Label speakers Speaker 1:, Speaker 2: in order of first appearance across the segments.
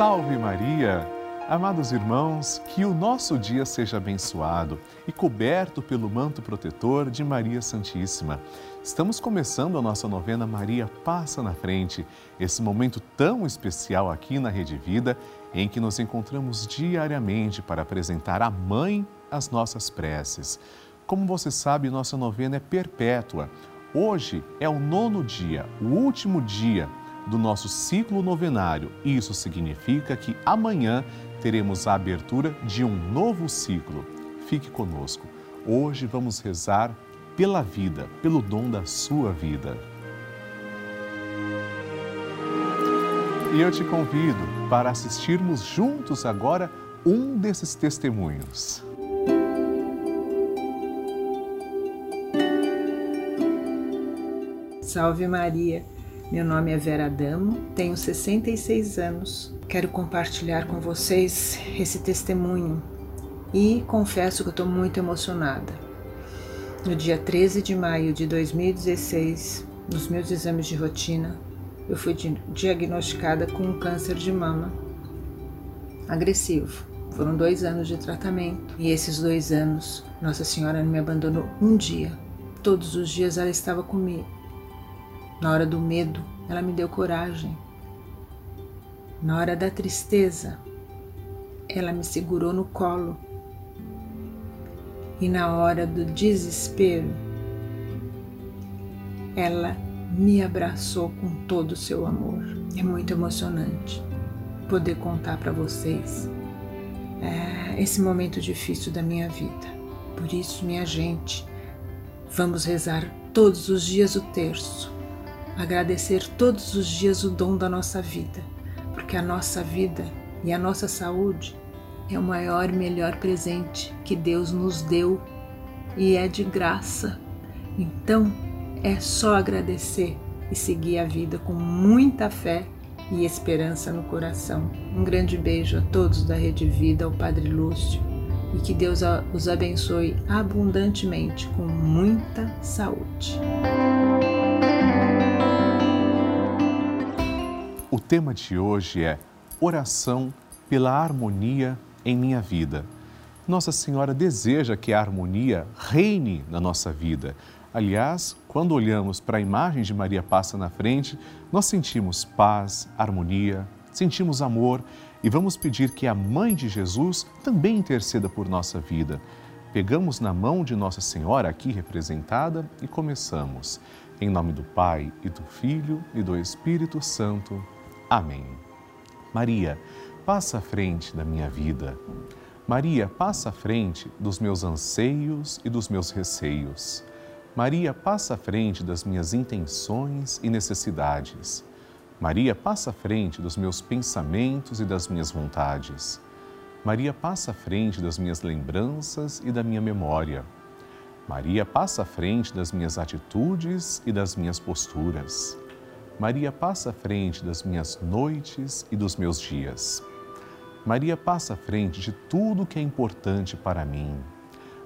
Speaker 1: Salve Maria! Amados irmãos, que o nosso dia seja abençoado e coberto pelo manto protetor de Maria Santíssima. Estamos começando a nossa novena Maria Passa na Frente, esse momento tão especial aqui na Rede Vida, em que nos encontramos diariamente para apresentar à Mãe as nossas preces. Como você sabe, nossa novena é perpétua. Hoje é o nono dia, o último dia do nosso ciclo novenário. Isso significa que amanhã teremos a abertura de um novo ciclo. Fique conosco. Hoje vamos rezar pela vida, pelo dom da sua vida. E eu te convido para assistirmos juntos agora um desses testemunhos.
Speaker 2: Salve Maria! Meu nome é Vera Adamo, tenho 66 anos. Quero compartilhar com vocês esse testemunho e confesso que estou muito emocionada. No dia 13 de maio de 2016, nos meus exames de rotina, eu fui diagnosticada com um câncer de mama agressivo. Foram dois anos de tratamento e esses dois anos Nossa Senhora não me abandonou um dia. Todos os dias ela estava comigo na hora do medo, ela me deu coragem. Na hora da tristeza, ela me segurou no colo. E na hora do desespero, ela me abraçou com todo o seu amor. É muito emocionante poder contar para vocês é, esse momento difícil da minha vida. Por isso, minha gente, vamos rezar todos os dias o terço agradecer todos os dias o dom da nossa vida, porque a nossa vida e a nossa saúde é o maior e melhor presente que Deus nos deu e é de graça. Então é só agradecer e seguir a vida com muita fé e esperança no coração. Um grande beijo a todos da Rede Vida, ao Padre Lúcio, e que Deus os abençoe abundantemente com muita saúde.
Speaker 1: Tema de hoje é Oração pela harmonia em minha vida. Nossa Senhora deseja que a harmonia reine na nossa vida. Aliás, quando olhamos para a imagem de Maria passa na frente, nós sentimos paz, harmonia, sentimos amor e vamos pedir que a mãe de Jesus também interceda por nossa vida. Pegamos na mão de Nossa Senhora aqui representada e começamos. Em nome do Pai e do Filho e do Espírito Santo. Amém. Maria, passa à frente da minha vida. Maria, passa à frente dos meus anseios e dos meus receios. Maria, passa à frente das minhas intenções e necessidades. Maria, passa à frente dos meus pensamentos e das minhas vontades. Maria, passa à frente das minhas lembranças e da minha memória. Maria, passa à frente das minhas atitudes e das minhas posturas. Maria passa à frente das minhas noites e dos meus dias. Maria passa à frente de tudo que é importante para mim.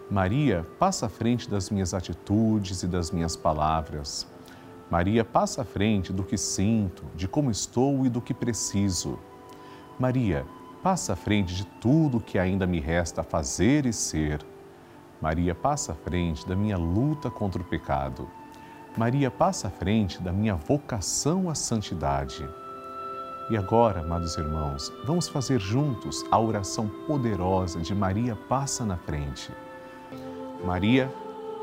Speaker 1: Maria passa à frente das minhas atitudes e das minhas palavras. Maria passa à frente do que sinto, de como estou e do que preciso. Maria passa à frente de tudo que ainda me resta fazer e ser. Maria passa à frente da minha luta contra o pecado. Maria passa à frente da minha vocação à santidade. E agora, amados irmãos, vamos fazer juntos a oração poderosa de Maria passa na frente. Maria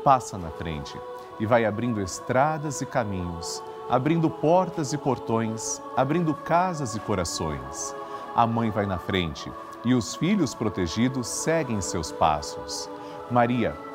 Speaker 1: passa na frente e vai abrindo estradas e caminhos, abrindo portas e portões, abrindo casas e corações. A mãe vai na frente e os filhos protegidos seguem seus passos. Maria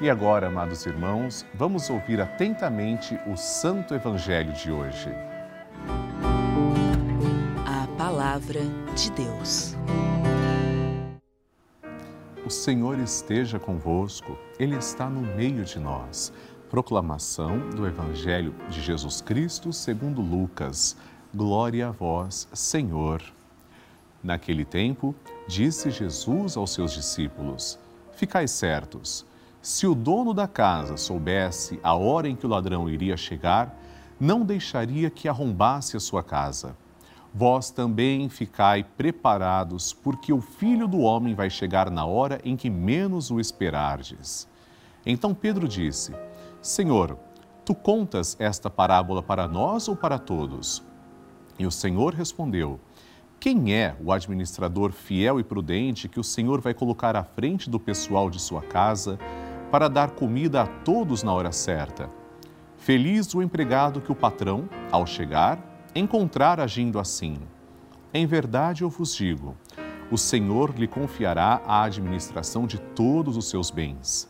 Speaker 1: E agora, amados irmãos, vamos ouvir atentamente o Santo Evangelho de hoje.
Speaker 3: A Palavra de Deus.
Speaker 1: O Senhor esteja convosco, Ele está no meio de nós. Proclamação do Evangelho de Jesus Cristo segundo Lucas. Glória a vós, Senhor. Naquele tempo, disse Jesus aos seus discípulos: Ficai certos, se o dono da casa soubesse a hora em que o ladrão iria chegar, não deixaria que arrombasse a sua casa vós também ficai preparados, porque o filho do homem vai chegar na hora em que menos o esperardes. Então Pedro disse: Senhor, tu contas esta parábola para nós ou para todos? E o Senhor respondeu: Quem é o administrador fiel e prudente que o Senhor vai colocar à frente do pessoal de sua casa para dar comida a todos na hora certa? Feliz o empregado que o patrão, ao chegar, encontrar agindo assim. Em verdade eu vos digo: o Senhor lhe confiará a administração de todos os seus bens.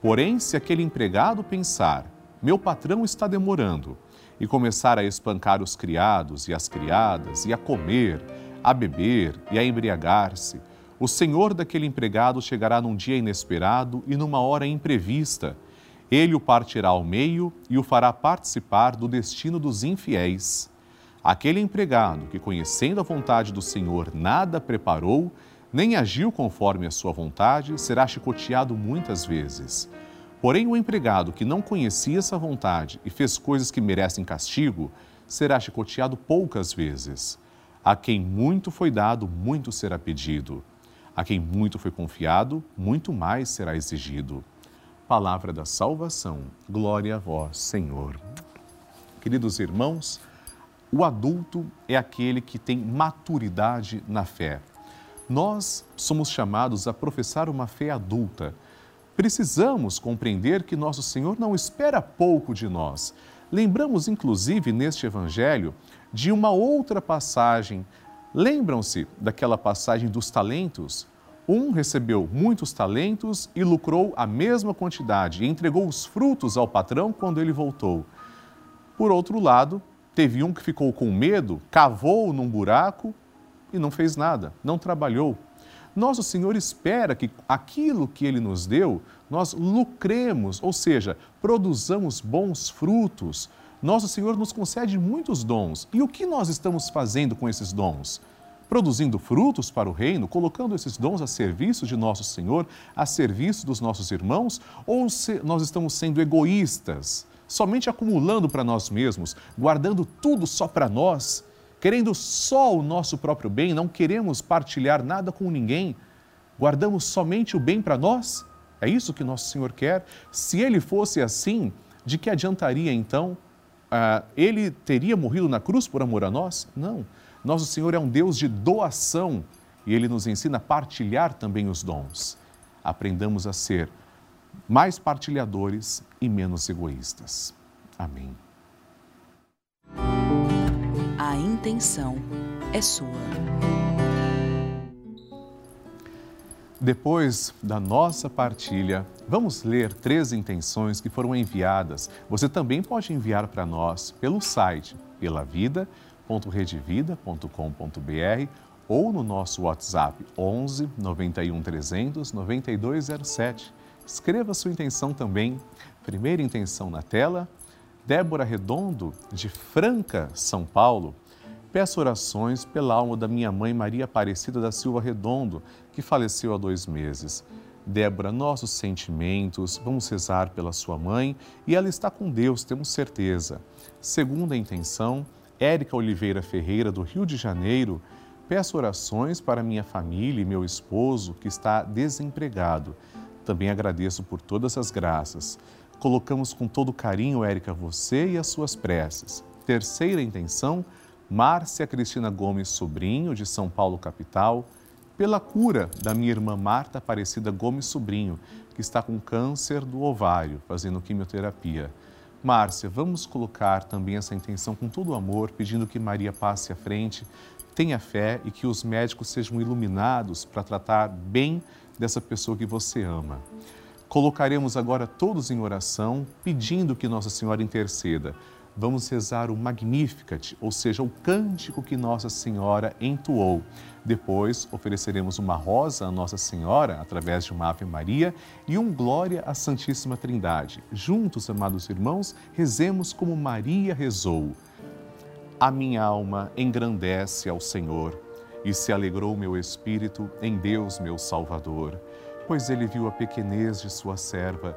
Speaker 1: Porém, se aquele empregado pensar, meu patrão está demorando, e começar a espancar os criados e as criadas, e a comer, a beber e a embriagar-se, o senhor daquele empregado chegará num dia inesperado e numa hora imprevista. Ele o partirá ao meio e o fará participar do destino dos infiéis. Aquele empregado que, conhecendo a vontade do Senhor, nada preparou, nem agiu conforme a sua vontade, será chicoteado muitas vezes. Porém, o empregado que não conhecia essa vontade e fez coisas que merecem castigo, será chicoteado poucas vezes. A quem muito foi dado, muito será pedido. A quem muito foi confiado, muito mais será exigido. Palavra da salvação. Glória a vós, Senhor. Queridos irmãos, o adulto é aquele que tem maturidade na fé. Nós somos chamados a professar uma fé adulta. Precisamos compreender que nosso Senhor não espera pouco de nós. Lembramos, inclusive, neste Evangelho, de uma outra passagem. Lembram-se daquela passagem dos talentos? Um recebeu muitos talentos e lucrou a mesma quantidade e entregou os frutos ao patrão quando ele voltou. Por outro lado, Teve um que ficou com medo, cavou num buraco e não fez nada, não trabalhou. Nosso Senhor espera que aquilo que Ele nos deu, nós lucremos, ou seja, produzamos bons frutos. Nosso Senhor nos concede muitos dons. E o que nós estamos fazendo com esses dons? Produzindo frutos para o reino, colocando esses dons a serviço de nosso Senhor, a serviço dos nossos irmãos? Ou nós estamos sendo egoístas? somente acumulando para nós mesmos, guardando tudo só para nós, querendo só o nosso próprio bem, não queremos partilhar nada com ninguém, guardamos somente o bem para nós? É isso que nosso Senhor quer? Se ele fosse assim, de que adiantaria então? Ah, ele teria morrido na cruz por amor a nós? Não. Nosso Senhor é um Deus de doação e ele nos ensina a partilhar também os dons. Aprendamos a ser mais partilhadores e menos egoístas. Amém.
Speaker 3: A intenção é sua.
Speaker 1: Depois da nossa partilha, vamos ler três intenções que foram enviadas. Você também pode enviar para nós pelo site pelavida.redevida.com.br ou no nosso WhatsApp 11 91 300 9207. Escreva sua intenção também. Primeira intenção na tela. Débora Redondo, de Franca, São Paulo. Peço orações pela alma da minha mãe Maria Aparecida da Silva Redondo, que faleceu há dois meses. Débora, nossos sentimentos, vamos rezar pela sua mãe e ela está com Deus, temos certeza. Segunda intenção, Érica Oliveira Ferreira, do Rio de Janeiro, peço orações para minha família e meu esposo, que está desempregado. Também agradeço por todas as graças. Colocamos com todo carinho, Érica, você e as suas preces. Terceira intenção, Márcia Cristina Gomes Sobrinho, de São Paulo, capital. pela cura da minha irmã Marta Aparecida Gomes Sobrinho, que está com câncer do ovário, fazendo quimioterapia. Márcia, vamos colocar também essa intenção com todo o amor, pedindo que Maria passe à frente, tenha fé e que os médicos sejam iluminados para tratar bem dessa pessoa que você ama. Colocaremos agora todos em oração, pedindo que Nossa Senhora interceda. Vamos rezar o Magnificat, ou seja, o cântico que Nossa Senhora entoou. Depois, ofereceremos uma rosa a Nossa Senhora, através de uma Ave Maria, e um Glória à Santíssima Trindade. Juntos, amados irmãos, rezemos como Maria rezou. A minha alma engrandece ao Senhor, e se alegrou meu espírito em Deus, meu Salvador pois ele viu a pequenez de sua serva.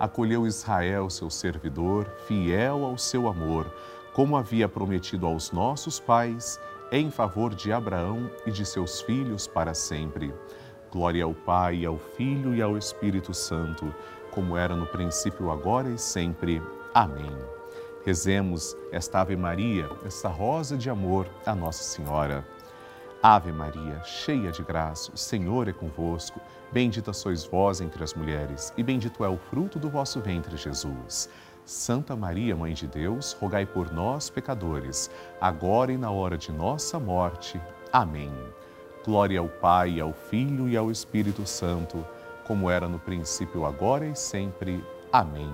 Speaker 1: acolheu Israel, seu servidor, fiel ao seu amor, como havia prometido aos nossos pais, em favor de Abraão e de seus filhos para sempre. Glória ao Pai, ao Filho e ao Espírito Santo, como era no princípio, agora e sempre. Amém. Rezemos esta Ave Maria, esta rosa de amor a Nossa Senhora. Ave Maria, cheia de graça, o Senhor é convosco. Bendita sois vós entre as mulheres, e bendito é o fruto do vosso ventre, Jesus. Santa Maria, Mãe de Deus, rogai por nós, pecadores, agora e na hora de nossa morte. Amém. Glória ao Pai, ao Filho e ao Espírito Santo, como era no princípio, agora e sempre. Amém.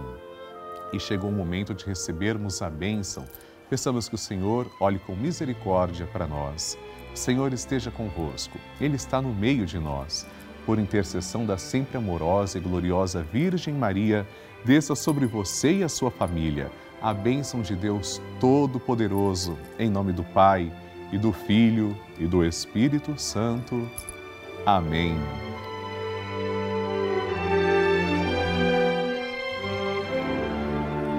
Speaker 1: E chegou o momento de recebermos a bênção. Peçamos que o Senhor olhe com misericórdia para nós. Senhor esteja convosco, Ele está no meio de nós. Por intercessão da sempre amorosa e gloriosa Virgem Maria, desça sobre você e a sua família a bênção de Deus Todo-Poderoso, em nome do Pai, e do Filho, e do Espírito Santo. Amém.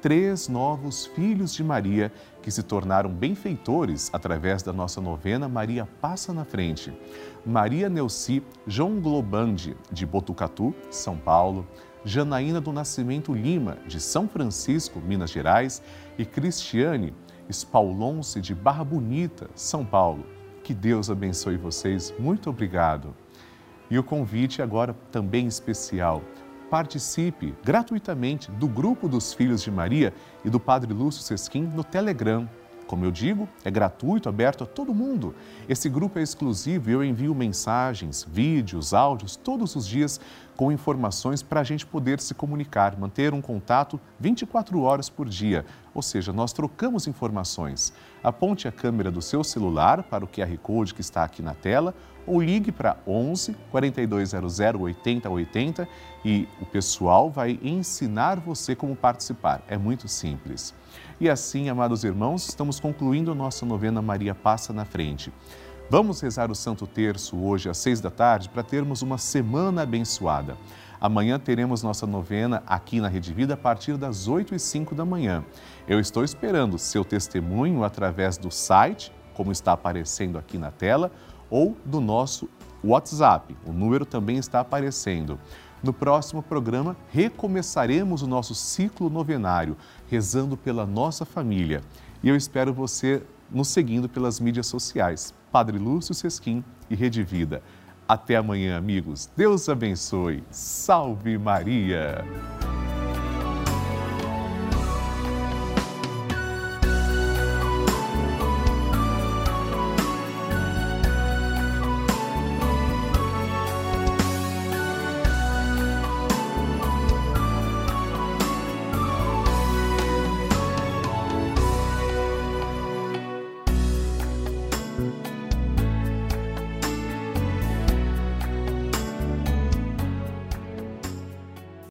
Speaker 1: três novos filhos de Maria que se tornaram benfeitores através da nossa novena Maria Passa na Frente. Maria Neuci João Globandi, de Botucatu, São Paulo, Janaína do Nascimento Lima, de São Francisco, Minas Gerais, e Cristiane Spaulonce, de Barra Bonita, São Paulo. Que Deus abençoe vocês. Muito obrigado. E o convite agora também especial participe gratuitamente do grupo dos Filhos de Maria e do Padre Lúcio Sesquim no Telegram. Como eu digo, é gratuito, aberto a todo mundo. Esse grupo é exclusivo e eu envio mensagens, vídeos, áudios todos os dias com informações para a gente poder se comunicar, manter um contato 24 horas por dia. Ou seja, nós trocamos informações. Aponte a câmera do seu celular para o QR Code que está aqui na tela ou ligue para 11 4200 8080 e o pessoal vai ensinar você como participar. É muito simples. E assim, amados irmãos, estamos concluindo nossa novena Maria Passa na Frente. Vamos rezar o Santo Terço hoje às seis da tarde para termos uma semana abençoada. Amanhã teremos nossa novena aqui na Rede Vida a partir das 8 e 5 da manhã. Eu estou esperando seu testemunho através do site, como está aparecendo aqui na tela, ou do nosso WhatsApp. O número também está aparecendo. No próximo programa, recomeçaremos o nosso ciclo novenário, rezando pela nossa família. E eu espero você nos seguindo pelas mídias sociais. Padre Lúcio Sesquim e Rede Vida. Até amanhã, amigos. Deus abençoe. Salve Maria!